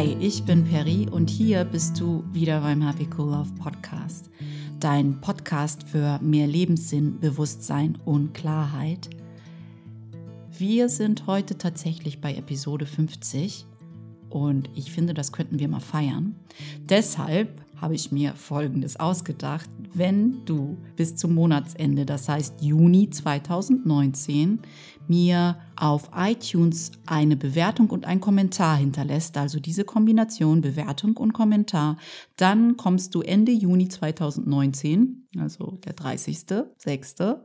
Hi, ich bin Peri und hier bist du wieder beim Happy Cool Love Podcast. Dein Podcast für mehr Lebenssinn, Bewusstsein und Klarheit. Wir sind heute tatsächlich bei Episode 50 und ich finde, das könnten wir mal feiern. Deshalb habe ich mir Folgendes ausgedacht. Wenn du bis zum Monatsende, das heißt Juni 2019, mir auf iTunes eine Bewertung und ein Kommentar hinterlässt, also diese Kombination Bewertung und Kommentar, dann kommst du Ende Juni 2019, also der 30.06.,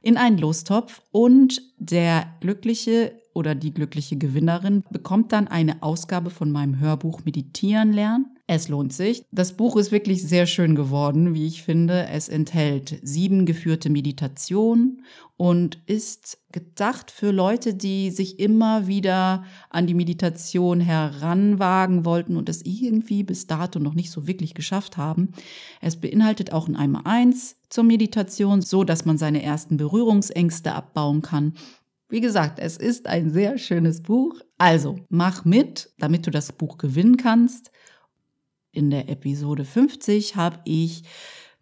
in einen Lostopf und der glückliche oder die glückliche Gewinnerin bekommt dann eine Ausgabe von meinem Hörbuch Meditieren lernen. Es lohnt sich. Das Buch ist wirklich sehr schön geworden, wie ich finde. Es enthält sieben geführte Meditationen und ist gedacht für Leute, die sich immer wieder an die Meditation heranwagen wollten und es irgendwie bis dato noch nicht so wirklich geschafft haben. Es beinhaltet auch ein Einmal eins zur Meditation, so dass man seine ersten Berührungsängste abbauen kann wie gesagt, es ist ein sehr schönes Buch. Also mach mit, damit du das Buch gewinnen kannst. In der Episode 50 habe ich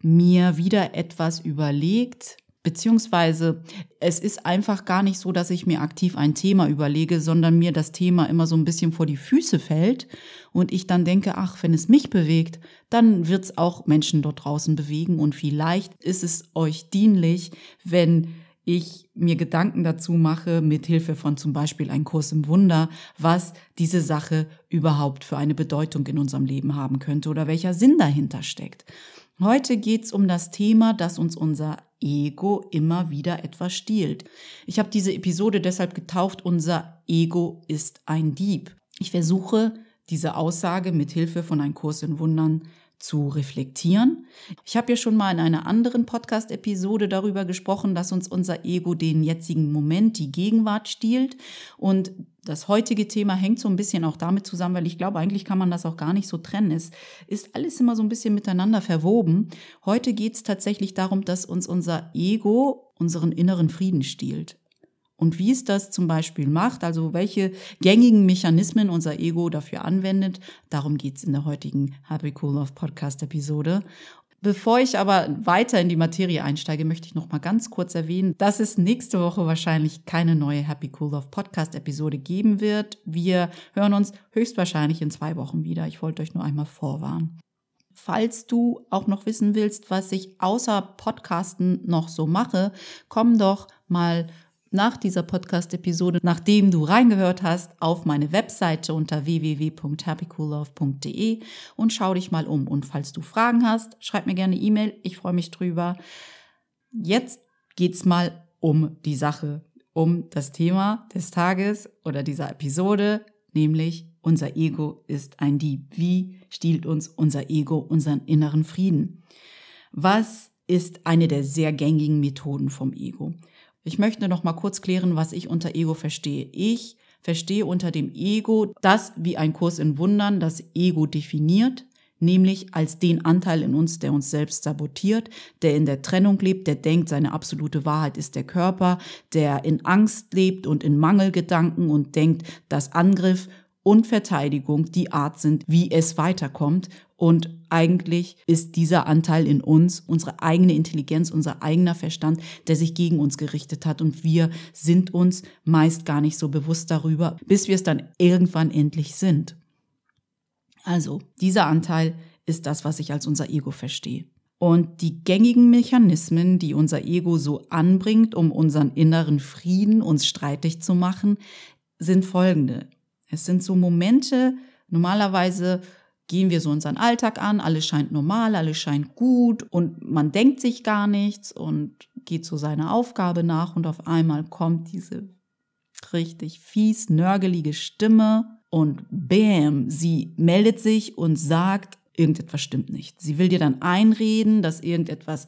mir wieder etwas überlegt, beziehungsweise es ist einfach gar nicht so, dass ich mir aktiv ein Thema überlege, sondern mir das Thema immer so ein bisschen vor die Füße fällt und ich dann denke, ach, wenn es mich bewegt, dann wird es auch Menschen dort draußen bewegen und vielleicht ist es euch dienlich, wenn ich mir Gedanken dazu mache, mit Hilfe von zum Beispiel einem Kurs im Wunder, was diese Sache überhaupt für eine Bedeutung in unserem Leben haben könnte oder welcher Sinn dahinter steckt. Heute geht's um das Thema, dass uns unser Ego immer wieder etwas stiehlt. Ich habe diese Episode deshalb getauft, unser Ego ist ein Dieb. Ich versuche diese Aussage mit Hilfe von einem Kurs in Wundern zu reflektieren. Ich habe ja schon mal in einer anderen Podcast-Episode darüber gesprochen, dass uns unser Ego den jetzigen Moment, die Gegenwart stiehlt. Und das heutige Thema hängt so ein bisschen auch damit zusammen, weil ich glaube, eigentlich kann man das auch gar nicht so trennen. Es ist alles immer so ein bisschen miteinander verwoben. Heute geht es tatsächlich darum, dass uns unser Ego unseren inneren Frieden stiehlt und wie es das zum Beispiel macht, also welche gängigen Mechanismen unser Ego dafür anwendet. Darum geht es in der heutigen Happy Cool Love Podcast Episode. Bevor ich aber weiter in die Materie einsteige, möchte ich noch mal ganz kurz erwähnen, dass es nächste Woche wahrscheinlich keine neue Happy Cool Love Podcast Episode geben wird. Wir hören uns höchstwahrscheinlich in zwei Wochen wieder. Ich wollte euch nur einmal vorwarnen. Falls du auch noch wissen willst, was ich außer Podcasten noch so mache, komm doch mal nach dieser Podcast-Episode, nachdem du reingehört hast, auf meine Webseite unter www.happycoollove.de und schau dich mal um. Und falls du Fragen hast, schreib mir gerne E-Mail. Ich freue mich drüber. Jetzt geht's mal um die Sache, um das Thema des Tages oder dieser Episode, nämlich unser Ego ist ein Dieb. Wie stiehlt uns unser Ego unseren inneren Frieden? Was ist eine der sehr gängigen Methoden vom Ego? Ich möchte noch mal kurz klären, was ich unter Ego verstehe. Ich verstehe unter dem Ego das, wie ein Kurs in Wundern das Ego definiert, nämlich als den Anteil in uns, der uns selbst sabotiert, der in der Trennung lebt, der denkt, seine absolute Wahrheit ist der Körper, der in Angst lebt und in Mangelgedanken und denkt, dass Angriff und Verteidigung die Art sind, wie es weiterkommt. Und eigentlich ist dieser Anteil in uns, unsere eigene Intelligenz, unser eigener Verstand, der sich gegen uns gerichtet hat. Und wir sind uns meist gar nicht so bewusst darüber, bis wir es dann irgendwann endlich sind. Also, dieser Anteil ist das, was ich als unser Ego verstehe. Und die gängigen Mechanismen, die unser Ego so anbringt, um unseren inneren Frieden uns streitig zu machen, sind folgende. Es sind so Momente, normalerweise gehen wir so unseren Alltag an, alles scheint normal, alles scheint gut und man denkt sich gar nichts und geht so seiner Aufgabe nach und auf einmal kommt diese richtig fies, nörgelige Stimme und bam, sie meldet sich und sagt, irgendetwas stimmt nicht. Sie will dir dann einreden, dass irgendetwas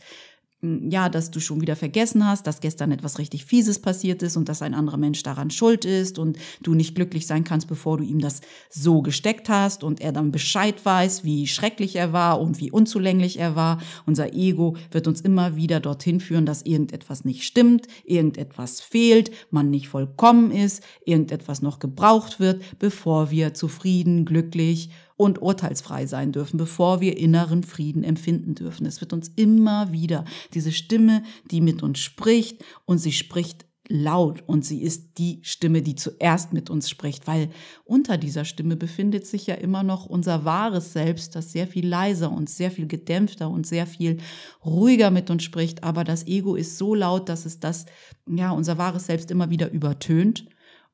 ja, dass du schon wieder vergessen hast, dass gestern etwas richtig Fieses passiert ist und dass ein anderer Mensch daran schuld ist und du nicht glücklich sein kannst, bevor du ihm das so gesteckt hast und er dann Bescheid weiß, wie schrecklich er war und wie unzulänglich er war. Unser Ego wird uns immer wieder dorthin führen, dass irgendetwas nicht stimmt, irgendetwas fehlt, man nicht vollkommen ist, irgendetwas noch gebraucht wird, bevor wir zufrieden, glücklich und urteilsfrei sein dürfen, bevor wir inneren Frieden empfinden dürfen. Es wird uns immer wieder diese Stimme, die mit uns spricht und sie spricht laut und sie ist die Stimme, die zuerst mit uns spricht, weil unter dieser Stimme befindet sich ja immer noch unser wahres Selbst, das sehr viel leiser und sehr viel gedämpfter und sehr viel ruhiger mit uns spricht, aber das Ego ist so laut, dass es das, ja, unser wahres Selbst immer wieder übertönt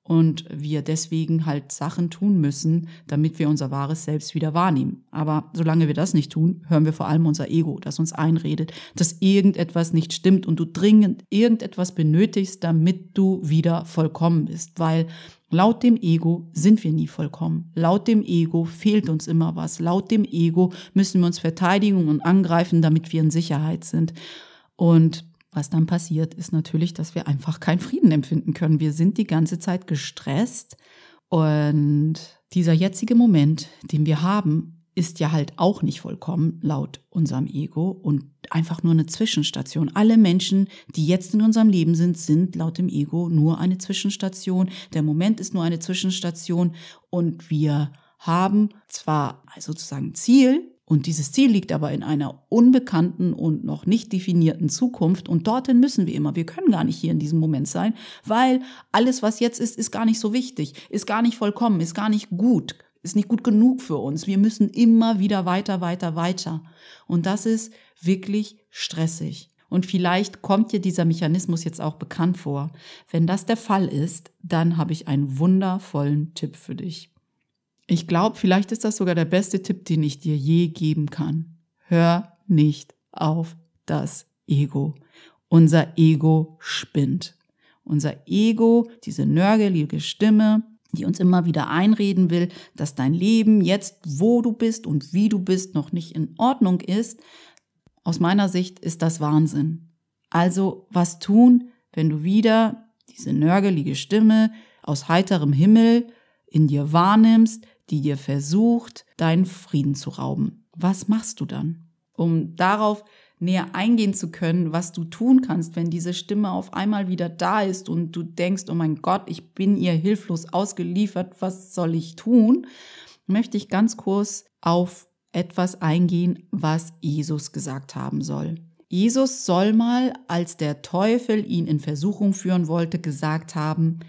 und wir deswegen halt Sachen tun müssen, damit wir unser wahres Selbst wieder wahrnehmen. Aber solange wir das nicht tun, hören wir vor allem unser Ego, das uns einredet, dass irgendetwas nicht stimmt und du dringend irgendetwas benötigst, damit du wieder vollkommen bist, weil Laut dem Ego sind wir nie vollkommen. Laut dem Ego fehlt uns immer was. Laut dem Ego müssen wir uns verteidigen und angreifen, damit wir in Sicherheit sind. Und was dann passiert, ist natürlich, dass wir einfach keinen Frieden empfinden können. Wir sind die ganze Zeit gestresst und dieser jetzige Moment, den wir haben, ist ja halt auch nicht vollkommen laut unserem Ego und einfach nur eine Zwischenstation. Alle Menschen, die jetzt in unserem Leben sind, sind laut dem Ego nur eine Zwischenstation. Der Moment ist nur eine Zwischenstation und wir haben zwar sozusagen Ziel, und dieses Ziel liegt aber in einer unbekannten und noch nicht definierten Zukunft. Und dorthin müssen wir immer. Wir können gar nicht hier in diesem Moment sein, weil alles, was jetzt ist, ist gar nicht so wichtig, ist gar nicht vollkommen, ist gar nicht gut, ist nicht gut genug für uns. Wir müssen immer wieder weiter, weiter, weiter. Und das ist wirklich stressig. Und vielleicht kommt dir dieser Mechanismus jetzt auch bekannt vor. Wenn das der Fall ist, dann habe ich einen wundervollen Tipp für dich. Ich glaube, vielleicht ist das sogar der beste Tipp, den ich dir je geben kann. Hör nicht auf das Ego. Unser Ego spinnt. Unser Ego, diese nörgelige Stimme, die uns immer wieder einreden will, dass dein Leben jetzt, wo du bist und wie du bist, noch nicht in Ordnung ist. Aus meiner Sicht ist das Wahnsinn. Also was tun, wenn du wieder diese nörgelige Stimme aus heiterem Himmel in dir wahrnimmst, die dir versucht, deinen Frieden zu rauben. Was machst du dann? Um darauf näher eingehen zu können, was du tun kannst, wenn diese Stimme auf einmal wieder da ist und du denkst, oh mein Gott, ich bin ihr hilflos ausgeliefert, was soll ich tun, möchte ich ganz kurz auf etwas eingehen, was Jesus gesagt haben soll. Jesus soll mal, als der Teufel ihn in Versuchung führen wollte, gesagt haben,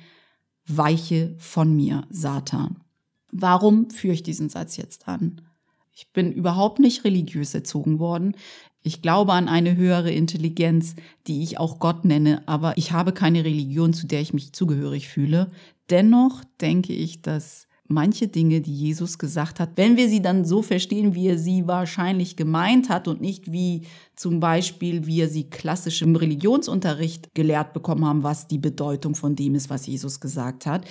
weiche von mir, Satan. Warum führe ich diesen Satz jetzt an? Ich bin überhaupt nicht religiös erzogen worden. Ich glaube an eine höhere Intelligenz, die ich auch Gott nenne, aber ich habe keine Religion, zu der ich mich zugehörig fühle. Dennoch denke ich, dass manche Dinge, die Jesus gesagt hat, wenn wir sie dann so verstehen, wie er sie wahrscheinlich gemeint hat und nicht wie zum Beispiel wir sie klassisch im Religionsunterricht gelehrt bekommen haben, was die Bedeutung von dem ist, was Jesus gesagt hat,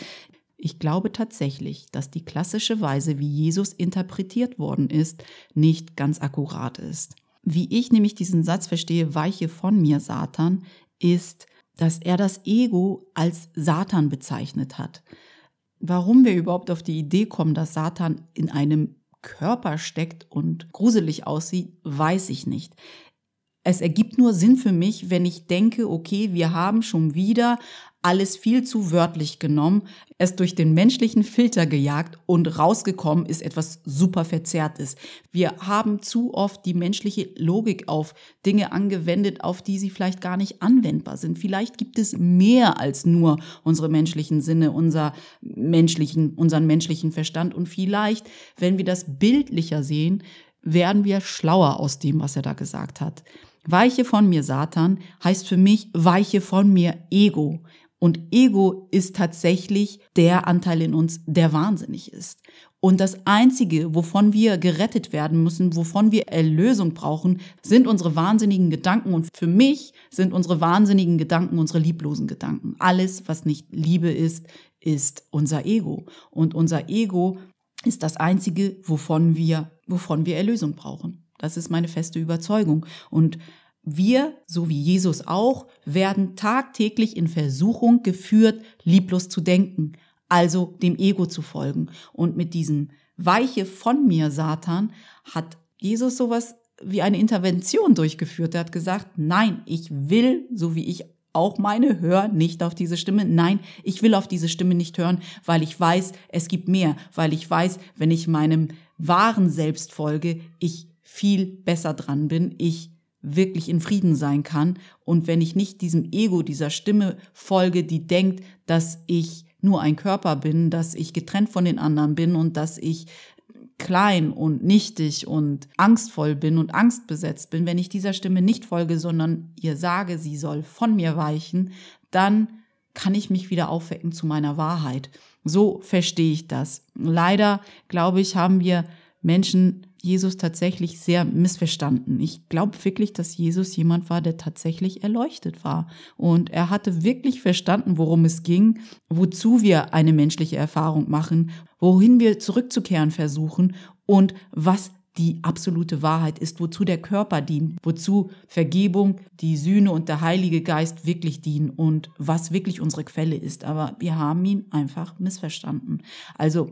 ich glaube tatsächlich, dass die klassische Weise, wie Jesus interpretiert worden ist, nicht ganz akkurat ist. Wie ich nämlich diesen Satz verstehe, weiche von mir, Satan, ist, dass er das Ego als Satan bezeichnet hat. Warum wir überhaupt auf die Idee kommen, dass Satan in einem Körper steckt und gruselig aussieht, weiß ich nicht. Es ergibt nur Sinn für mich, wenn ich denke, okay, wir haben schon wieder alles viel zu wörtlich genommen, es durch den menschlichen Filter gejagt und rausgekommen ist etwas super verzerrtes. Wir haben zu oft die menschliche Logik auf Dinge angewendet, auf die sie vielleicht gar nicht anwendbar sind. Vielleicht gibt es mehr als nur unsere menschlichen Sinne, unser menschlichen, unseren menschlichen Verstand und vielleicht, wenn wir das bildlicher sehen, werden wir schlauer aus dem, was er da gesagt hat. Weiche von mir Satan heißt für mich weiche von mir Ego. Und Ego ist tatsächlich der Anteil in uns, der wahnsinnig ist. Und das Einzige, wovon wir gerettet werden müssen, wovon wir Erlösung brauchen, sind unsere wahnsinnigen Gedanken. Und für mich sind unsere wahnsinnigen Gedanken unsere lieblosen Gedanken. Alles, was nicht Liebe ist, ist unser Ego. Und unser Ego ist das Einzige, wovon wir, wovon wir Erlösung brauchen. Das ist meine feste Überzeugung. Und wir, so wie Jesus auch, werden tagtäglich in Versuchung geführt, lieblos zu denken, also dem Ego zu folgen. Und mit diesem Weiche von mir, Satan, hat Jesus sowas wie eine Intervention durchgeführt. Er hat gesagt, nein, ich will, so wie ich auch meine, hör nicht auf diese Stimme. Nein, ich will auf diese Stimme nicht hören, weil ich weiß, es gibt mehr, weil ich weiß, wenn ich meinem wahren Selbst folge, ich viel besser dran bin, ich wirklich in Frieden sein kann und wenn ich nicht diesem Ego, dieser Stimme folge, die denkt, dass ich nur ein Körper bin, dass ich getrennt von den anderen bin und dass ich klein und nichtig und angstvoll bin und angstbesetzt bin, wenn ich dieser Stimme nicht folge, sondern ihr sage, sie soll von mir weichen, dann kann ich mich wieder aufwecken zu meiner Wahrheit. So verstehe ich das. Leider, glaube ich, haben wir Menschen Jesus tatsächlich sehr missverstanden. Ich glaube wirklich, dass Jesus jemand war, der tatsächlich erleuchtet war. Und er hatte wirklich verstanden, worum es ging, wozu wir eine menschliche Erfahrung machen, wohin wir zurückzukehren versuchen und was die absolute Wahrheit ist, wozu der Körper dient, wozu Vergebung, die Sühne und der Heilige Geist wirklich dienen und was wirklich unsere Quelle ist. Aber wir haben ihn einfach missverstanden. Also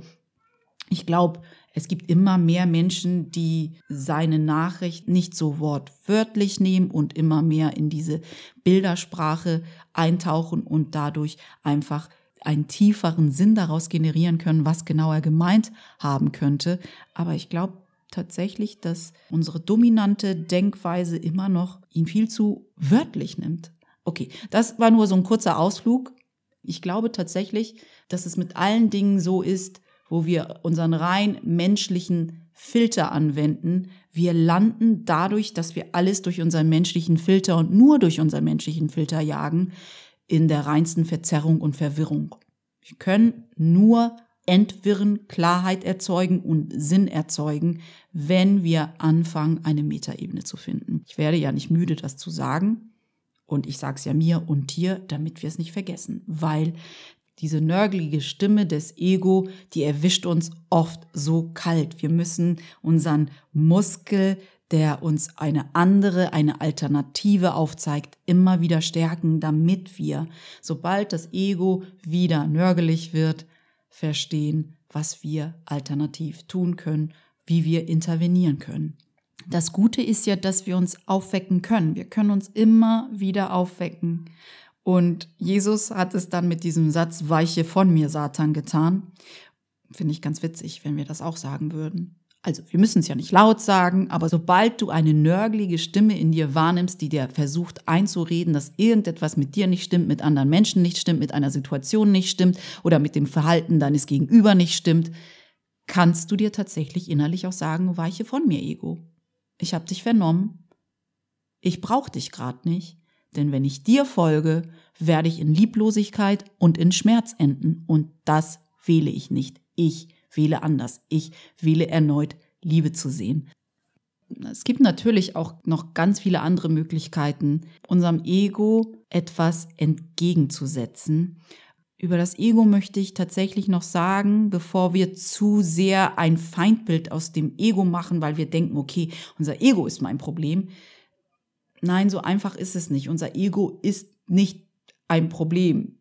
ich glaube, es gibt immer mehr Menschen, die seine Nachricht nicht so wortwörtlich nehmen und immer mehr in diese Bildersprache eintauchen und dadurch einfach einen tieferen Sinn daraus generieren können, was genau er gemeint haben könnte. Aber ich glaube tatsächlich, dass unsere dominante Denkweise immer noch ihn viel zu wörtlich nimmt. Okay, das war nur so ein kurzer Ausflug. Ich glaube tatsächlich, dass es mit allen Dingen so ist, wo wir unseren rein menschlichen Filter anwenden. Wir landen dadurch, dass wir alles durch unseren menschlichen Filter und nur durch unseren menschlichen Filter jagen, in der reinsten Verzerrung und Verwirrung. Wir können nur entwirren, Klarheit erzeugen und Sinn erzeugen, wenn wir anfangen, eine Metaebene zu finden. Ich werde ja nicht müde, das zu sagen. Und ich sage es ja mir und dir, damit wir es nicht vergessen, weil diese nörgelige Stimme des Ego, die erwischt uns oft so kalt. Wir müssen unseren Muskel, der uns eine andere, eine Alternative aufzeigt, immer wieder stärken, damit wir, sobald das Ego wieder nörgelig wird, verstehen, was wir alternativ tun können, wie wir intervenieren können. Das Gute ist ja, dass wir uns aufwecken können. Wir können uns immer wieder aufwecken. Und Jesus hat es dann mit diesem Satz, weiche von mir, Satan, getan. Finde ich ganz witzig, wenn wir das auch sagen würden. Also, wir müssen es ja nicht laut sagen, aber sobald du eine nörglige Stimme in dir wahrnimmst, die dir versucht einzureden, dass irgendetwas mit dir nicht stimmt, mit anderen Menschen nicht stimmt, mit einer Situation nicht stimmt oder mit dem Verhalten deines Gegenüber nicht stimmt, kannst du dir tatsächlich innerlich auch sagen, weiche von mir, Ego. Ich habe dich vernommen. Ich brauche dich gerade nicht. Denn wenn ich dir folge, werde ich in Lieblosigkeit und in Schmerz enden. Und das wähle ich nicht. Ich wähle anders. Ich wähle erneut Liebe zu sehen. Es gibt natürlich auch noch ganz viele andere Möglichkeiten, unserem Ego etwas entgegenzusetzen. Über das Ego möchte ich tatsächlich noch sagen, bevor wir zu sehr ein Feindbild aus dem Ego machen, weil wir denken, okay, unser Ego ist mein Problem. Nein, so einfach ist es nicht. Unser Ego ist nicht ein Problem.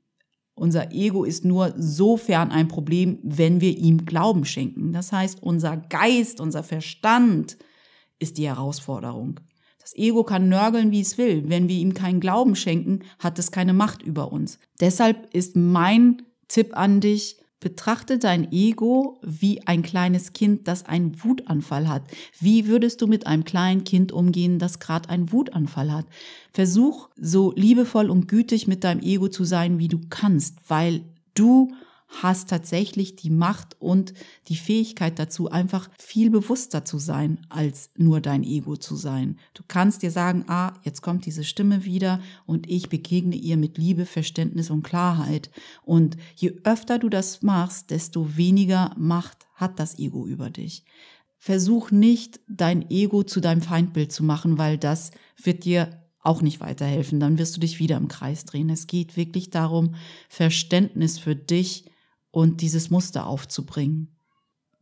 Unser Ego ist nur sofern ein Problem, wenn wir ihm Glauben schenken. Das heißt, unser Geist, unser Verstand ist die Herausforderung. Das Ego kann nörgeln, wie es will. Wenn wir ihm keinen Glauben schenken, hat es keine Macht über uns. Deshalb ist mein Tipp an dich, Betrachte dein Ego wie ein kleines Kind, das einen Wutanfall hat. Wie würdest du mit einem kleinen Kind umgehen, das gerade einen Wutanfall hat? Versuch so liebevoll und gütig mit deinem Ego zu sein, wie du kannst, weil du hast tatsächlich die Macht und die Fähigkeit dazu, einfach viel bewusster zu sein, als nur dein Ego zu sein. Du kannst dir sagen, ah, jetzt kommt diese Stimme wieder und ich begegne ihr mit Liebe, Verständnis und Klarheit. Und je öfter du das machst, desto weniger Macht hat das Ego über dich. Versuch nicht, dein Ego zu deinem Feindbild zu machen, weil das wird dir auch nicht weiterhelfen. Dann wirst du dich wieder im Kreis drehen. Es geht wirklich darum, Verständnis für dich und dieses Muster aufzubringen.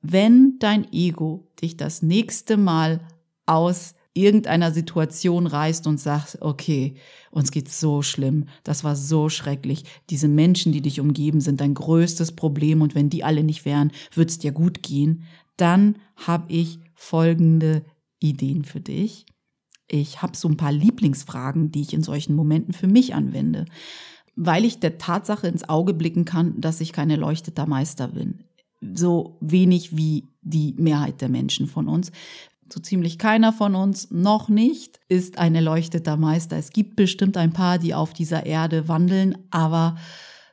Wenn dein Ego dich das nächste Mal aus irgendeiner Situation reist und sagst, okay, uns geht's so schlimm, das war so schrecklich, diese Menschen, die dich umgeben, sind dein größtes Problem und wenn die alle nicht wären, wird's dir gut gehen, dann habe ich folgende Ideen für dich. Ich habe so ein paar Lieblingsfragen, die ich in solchen Momenten für mich anwende, weil ich der Tatsache ins Auge blicken kann, dass ich kein erleuchteter Meister bin. So wenig wie die Mehrheit der Menschen von uns. So ziemlich keiner von uns, noch nicht, ist ein erleuchteter Meister. Es gibt bestimmt ein paar, die auf dieser Erde wandeln, aber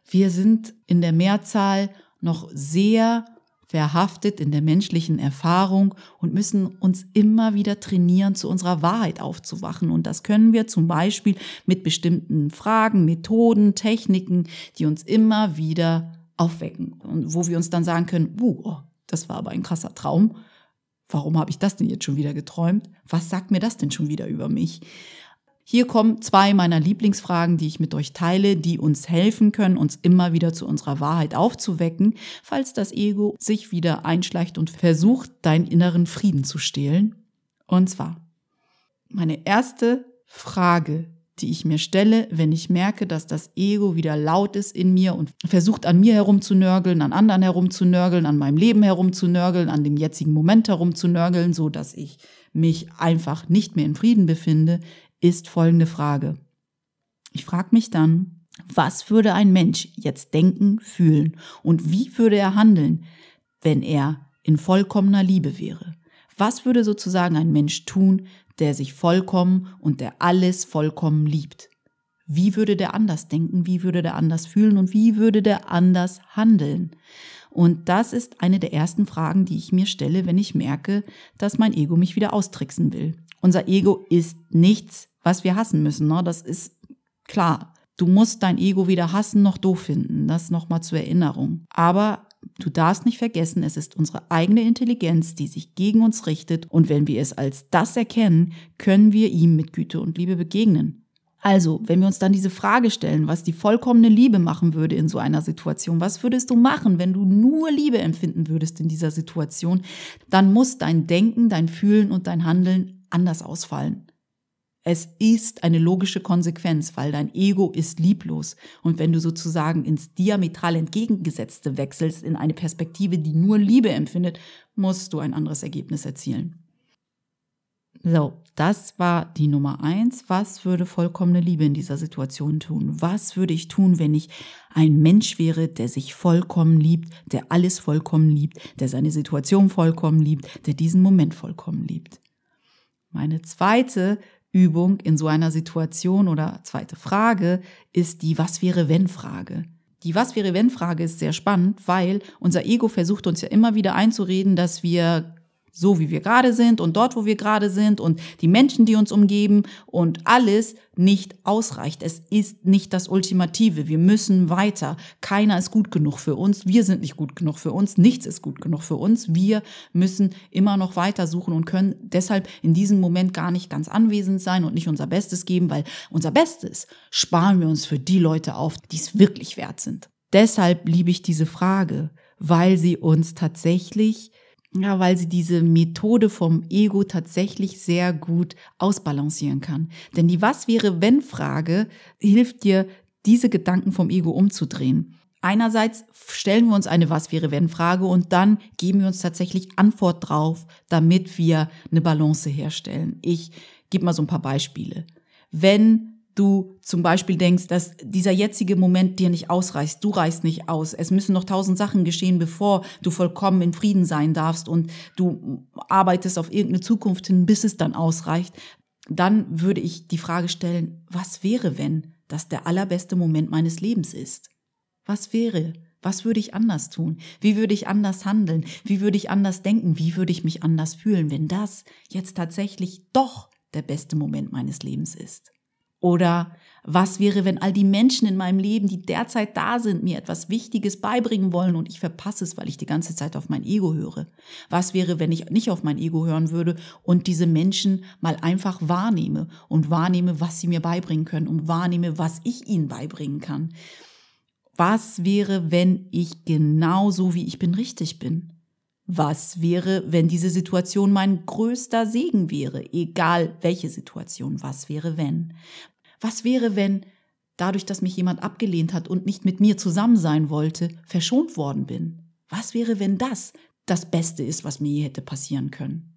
wir sind in der Mehrzahl noch sehr verhaftet in der menschlichen Erfahrung und müssen uns immer wieder trainieren, zu unserer Wahrheit aufzuwachen. Und das können wir zum Beispiel mit bestimmten Fragen, Methoden, Techniken, die uns immer wieder aufwecken und wo wir uns dann sagen können, oh, das war aber ein krasser Traum. Warum habe ich das denn jetzt schon wieder geträumt? Was sagt mir das denn schon wieder über mich? Hier kommen zwei meiner Lieblingsfragen, die ich mit euch teile, die uns helfen können, uns immer wieder zu unserer Wahrheit aufzuwecken, falls das Ego sich wieder einschleicht und versucht, deinen inneren Frieden zu stehlen. Und zwar, meine erste Frage, die ich mir stelle, wenn ich merke, dass das Ego wieder laut ist in mir und versucht an mir herumzunörgeln, an anderen herumzunörgeln, an meinem Leben herumzunörgeln, an dem jetzigen Moment herumzunörgeln, so dass ich mich einfach nicht mehr in Frieden befinde, ist folgende Frage. Ich frage mich dann, was würde ein Mensch jetzt denken, fühlen und wie würde er handeln, wenn er in vollkommener Liebe wäre? Was würde sozusagen ein Mensch tun, der sich vollkommen und der alles vollkommen liebt? Wie würde der anders denken? Wie würde der anders fühlen? Und wie würde der anders handeln? Und das ist eine der ersten Fragen, die ich mir stelle, wenn ich merke, dass mein Ego mich wieder austricksen will. Unser Ego ist nichts was wir hassen müssen. Ne? Das ist klar. Du musst dein Ego weder hassen noch doof finden. Das nochmal zur Erinnerung. Aber du darfst nicht vergessen, es ist unsere eigene Intelligenz, die sich gegen uns richtet. Und wenn wir es als das erkennen, können wir ihm mit Güte und Liebe begegnen. Also, wenn wir uns dann diese Frage stellen, was die vollkommene Liebe machen würde in so einer Situation, was würdest du machen, wenn du nur Liebe empfinden würdest in dieser Situation, dann muss dein Denken, dein Fühlen und dein Handeln anders ausfallen. Es ist eine logische Konsequenz, weil dein Ego ist lieblos. Und wenn du sozusagen ins diametral entgegengesetzte wechselst, in eine Perspektive, die nur Liebe empfindet, musst du ein anderes Ergebnis erzielen. So, das war die Nummer eins. Was würde vollkommene Liebe in dieser Situation tun? Was würde ich tun, wenn ich ein Mensch wäre, der sich vollkommen liebt, der alles vollkommen liebt, der seine Situation vollkommen liebt, der diesen Moment vollkommen liebt? Meine zweite Übung in so einer Situation oder zweite Frage ist die Was wäre wenn Frage. Die Was wäre wenn Frage ist sehr spannend, weil unser Ego versucht uns ja immer wieder einzureden, dass wir so wie wir gerade sind und dort, wo wir gerade sind und die Menschen, die uns umgeben und alles nicht ausreicht. Es ist nicht das Ultimative. Wir müssen weiter. Keiner ist gut genug für uns. Wir sind nicht gut genug für uns. Nichts ist gut genug für uns. Wir müssen immer noch weiter suchen und können deshalb in diesem Moment gar nicht ganz anwesend sein und nicht unser Bestes geben, weil unser Bestes sparen wir uns für die Leute auf, die es wirklich wert sind. Deshalb liebe ich diese Frage, weil sie uns tatsächlich ja, weil sie diese Methode vom Ego tatsächlich sehr gut ausbalancieren kann. Denn die Was wäre wenn Frage hilft dir, diese Gedanken vom Ego umzudrehen. Einerseits stellen wir uns eine Was wäre wenn Frage und dann geben wir uns tatsächlich Antwort drauf, damit wir eine Balance herstellen. Ich gebe mal so ein paar Beispiele. Wenn du zum Beispiel denkst, dass dieser jetzige Moment dir nicht ausreicht, du reichst nicht aus, es müssen noch tausend Sachen geschehen, bevor du vollkommen in Frieden sein darfst und du arbeitest auf irgendeine Zukunft hin, bis es dann ausreicht, dann würde ich die Frage stellen, was wäre, wenn das der allerbeste Moment meines Lebens ist? Was wäre? Was würde ich anders tun? Wie würde ich anders handeln? Wie würde ich anders denken? Wie würde ich mich anders fühlen, wenn das jetzt tatsächlich doch der beste Moment meines Lebens ist? Oder was wäre, wenn all die Menschen in meinem Leben, die derzeit da sind, mir etwas Wichtiges beibringen wollen und ich verpasse es, weil ich die ganze Zeit auf mein Ego höre? Was wäre, wenn ich nicht auf mein Ego hören würde und diese Menschen mal einfach wahrnehme und wahrnehme, was sie mir beibringen können und wahrnehme, was ich ihnen beibringen kann? Was wäre, wenn ich genauso wie ich bin richtig bin? Was wäre, wenn diese Situation mein größter Segen wäre? Egal welche Situation. Was wäre, wenn? Was wäre, wenn dadurch, dass mich jemand abgelehnt hat und nicht mit mir zusammen sein wollte, verschont worden bin? Was wäre, wenn das das Beste ist, was mir je hätte passieren können?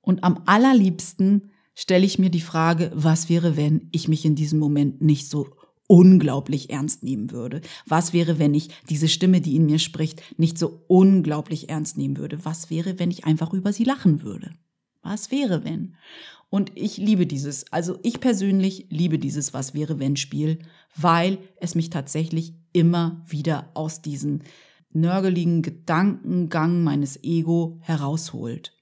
Und am allerliebsten stelle ich mir die Frage, was wäre, wenn ich mich in diesem Moment nicht so unglaublich ernst nehmen würde? Was wäre, wenn ich diese Stimme, die in mir spricht, nicht so unglaublich ernst nehmen würde? Was wäre, wenn ich einfach über sie lachen würde? Was wäre, wenn? Und ich liebe dieses, also ich persönlich liebe dieses Was wäre, wenn Spiel, weil es mich tatsächlich immer wieder aus diesen nörgeligen Gedankengang meines Ego herausholt.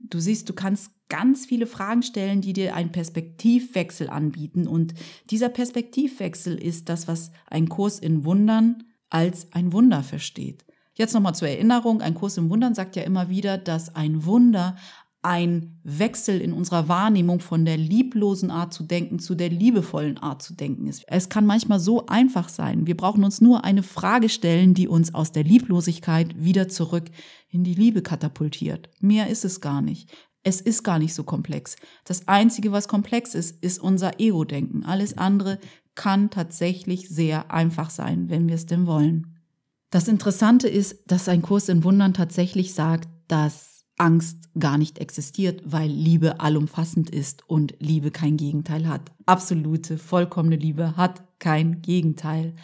Du siehst, du kannst ganz viele Fragen stellen, die dir einen Perspektivwechsel anbieten. Und dieser Perspektivwechsel ist das, was ein Kurs in Wundern als ein Wunder versteht. Jetzt nochmal zur Erinnerung, ein Kurs in Wundern sagt ja immer wieder, dass ein Wunder ein Wechsel in unserer Wahrnehmung von der lieblosen Art zu denken zu der liebevollen Art zu denken ist. Es kann manchmal so einfach sein. Wir brauchen uns nur eine Frage stellen, die uns aus der Lieblosigkeit wieder zurück in die Liebe katapultiert. Mehr ist es gar nicht. Es ist gar nicht so komplex. Das Einzige, was komplex ist, ist unser Ego-Denken. Alles andere kann tatsächlich sehr einfach sein, wenn wir es denn wollen. Das Interessante ist, dass ein Kurs in Wundern tatsächlich sagt, dass Angst gar nicht existiert, weil Liebe allumfassend ist und Liebe kein Gegenteil hat. Absolute, vollkommene Liebe hat kein Gegenteil.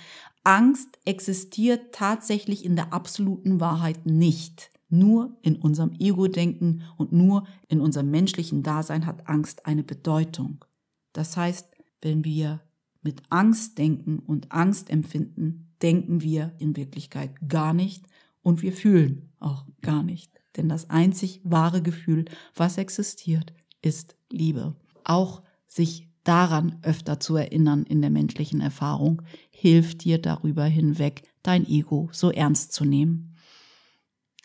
Angst existiert tatsächlich in der absoluten Wahrheit nicht. Nur in unserem Ego-Denken und nur in unserem menschlichen Dasein hat Angst eine Bedeutung. Das heißt, wenn wir mit Angst denken und Angst empfinden, denken wir in Wirklichkeit gar nicht und wir fühlen auch gar nicht. Denn das einzig wahre Gefühl, was existiert, ist Liebe. Auch sich daran öfter zu erinnern in der menschlichen Erfahrung, hilft dir darüber hinweg, dein Ego so ernst zu nehmen.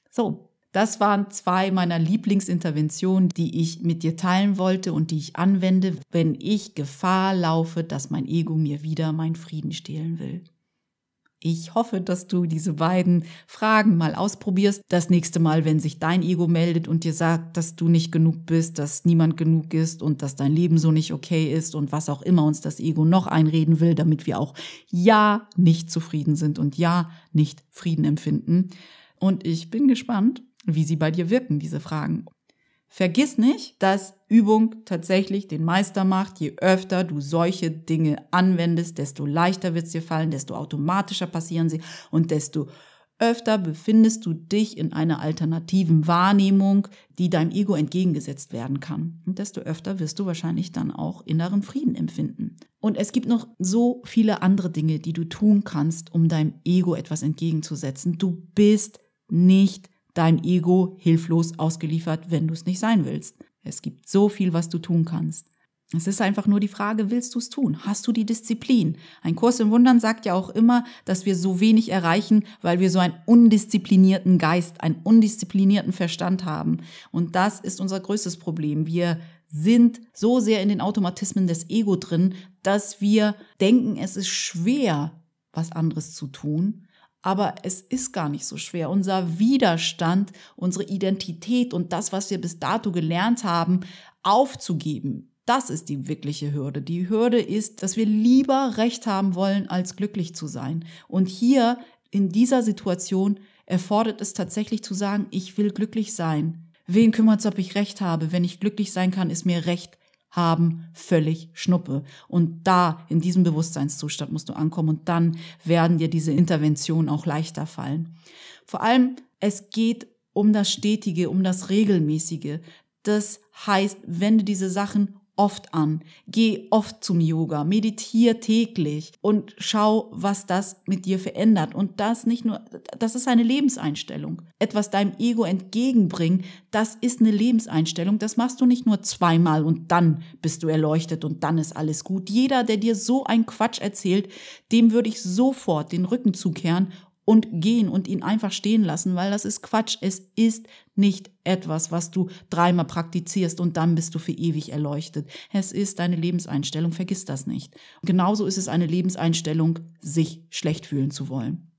So, das waren zwei meiner Lieblingsinterventionen, die ich mit dir teilen wollte und die ich anwende, wenn ich Gefahr laufe, dass mein Ego mir wieder meinen Frieden stehlen will. Ich hoffe, dass du diese beiden Fragen mal ausprobierst. Das nächste Mal, wenn sich dein Ego meldet und dir sagt, dass du nicht genug bist, dass niemand genug ist und dass dein Leben so nicht okay ist und was auch immer uns das Ego noch einreden will, damit wir auch ja nicht zufrieden sind und ja nicht Frieden empfinden. Und ich bin gespannt, wie sie bei dir wirken, diese Fragen. Vergiss nicht, dass Übung tatsächlich den Meister macht. Je öfter du solche Dinge anwendest, desto leichter wird es dir fallen, desto automatischer passieren sie und desto öfter befindest du dich in einer alternativen Wahrnehmung, die deinem Ego entgegengesetzt werden kann. Und desto öfter wirst du wahrscheinlich dann auch inneren Frieden empfinden. Und es gibt noch so viele andere Dinge, die du tun kannst, um deinem Ego etwas entgegenzusetzen. Du bist nicht deinem Ego hilflos ausgeliefert, wenn du es nicht sein willst. Es gibt so viel, was du tun kannst. Es ist einfach nur die Frage, willst du es tun? Hast du die Disziplin? Ein Kurs im Wundern sagt ja auch immer, dass wir so wenig erreichen, weil wir so einen undisziplinierten Geist, einen undisziplinierten Verstand haben. Und das ist unser größtes Problem. Wir sind so sehr in den Automatismen des Ego drin, dass wir denken, es ist schwer, was anderes zu tun aber es ist gar nicht so schwer. Unser Widerstand, unsere Identität und das, was wir bis dato gelernt haben, aufzugeben, das ist die wirkliche Hürde. Die Hürde ist, dass wir lieber Recht haben wollen, als glücklich zu sein. Und hier in dieser Situation erfordert es tatsächlich zu sagen, ich will glücklich sein. Wen kümmert es, ob ich Recht habe? Wenn ich glücklich sein kann, ist mir Recht haben völlig Schnuppe. Und da, in diesem Bewusstseinszustand musst du ankommen und dann werden dir diese Interventionen auch leichter fallen. Vor allem, es geht um das Stetige, um das Regelmäßige. Das heißt, wende diese Sachen oft an. Geh oft zum Yoga, meditiere täglich und schau, was das mit dir verändert. Und das nicht nur, das ist eine Lebenseinstellung. Etwas deinem Ego entgegenbringen, das ist eine Lebenseinstellung. Das machst du nicht nur zweimal und dann bist du erleuchtet und dann ist alles gut. Jeder, der dir so ein Quatsch erzählt, dem würde ich sofort den Rücken zukehren und gehen und ihn einfach stehen lassen, weil das ist Quatsch. Es ist nicht etwas, was du dreimal praktizierst und dann bist du für ewig erleuchtet. Es ist deine Lebenseinstellung, vergiss das nicht. genauso ist es eine Lebenseinstellung, sich schlecht fühlen zu wollen.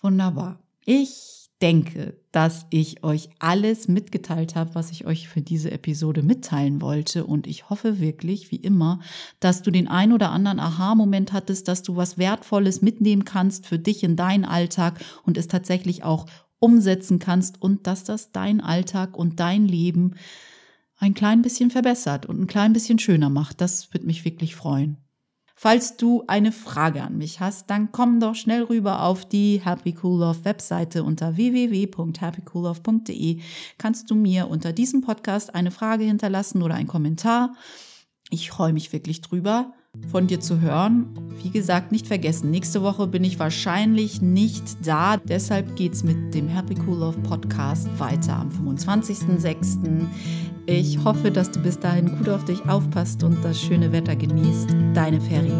Wunderbar. Ich denke, dass ich euch alles mitgeteilt habe, was ich euch für diese Episode mitteilen wollte. Und ich hoffe wirklich, wie immer, dass du den ein oder anderen Aha-Moment hattest, dass du was Wertvolles mitnehmen kannst für dich in deinen Alltag und es tatsächlich auch umsetzen kannst und dass das dein Alltag und dein Leben ein klein bisschen verbessert und ein klein bisschen schöner macht. Das würde mich wirklich freuen. Falls du eine Frage an mich hast, dann komm doch schnell rüber auf die Happy Cool Love Webseite unter www.happycoollove.de. Kannst du mir unter diesem Podcast eine Frage hinterlassen oder einen Kommentar. Ich freue mich wirklich drüber von dir zu hören. Wie gesagt, nicht vergessen, nächste Woche bin ich wahrscheinlich nicht da. Deshalb geht es mit dem Happy Cool Love Podcast weiter am 25.06. Ich hoffe, dass du bis dahin gut auf dich aufpasst und das schöne Wetter genießt. Deine Ferry.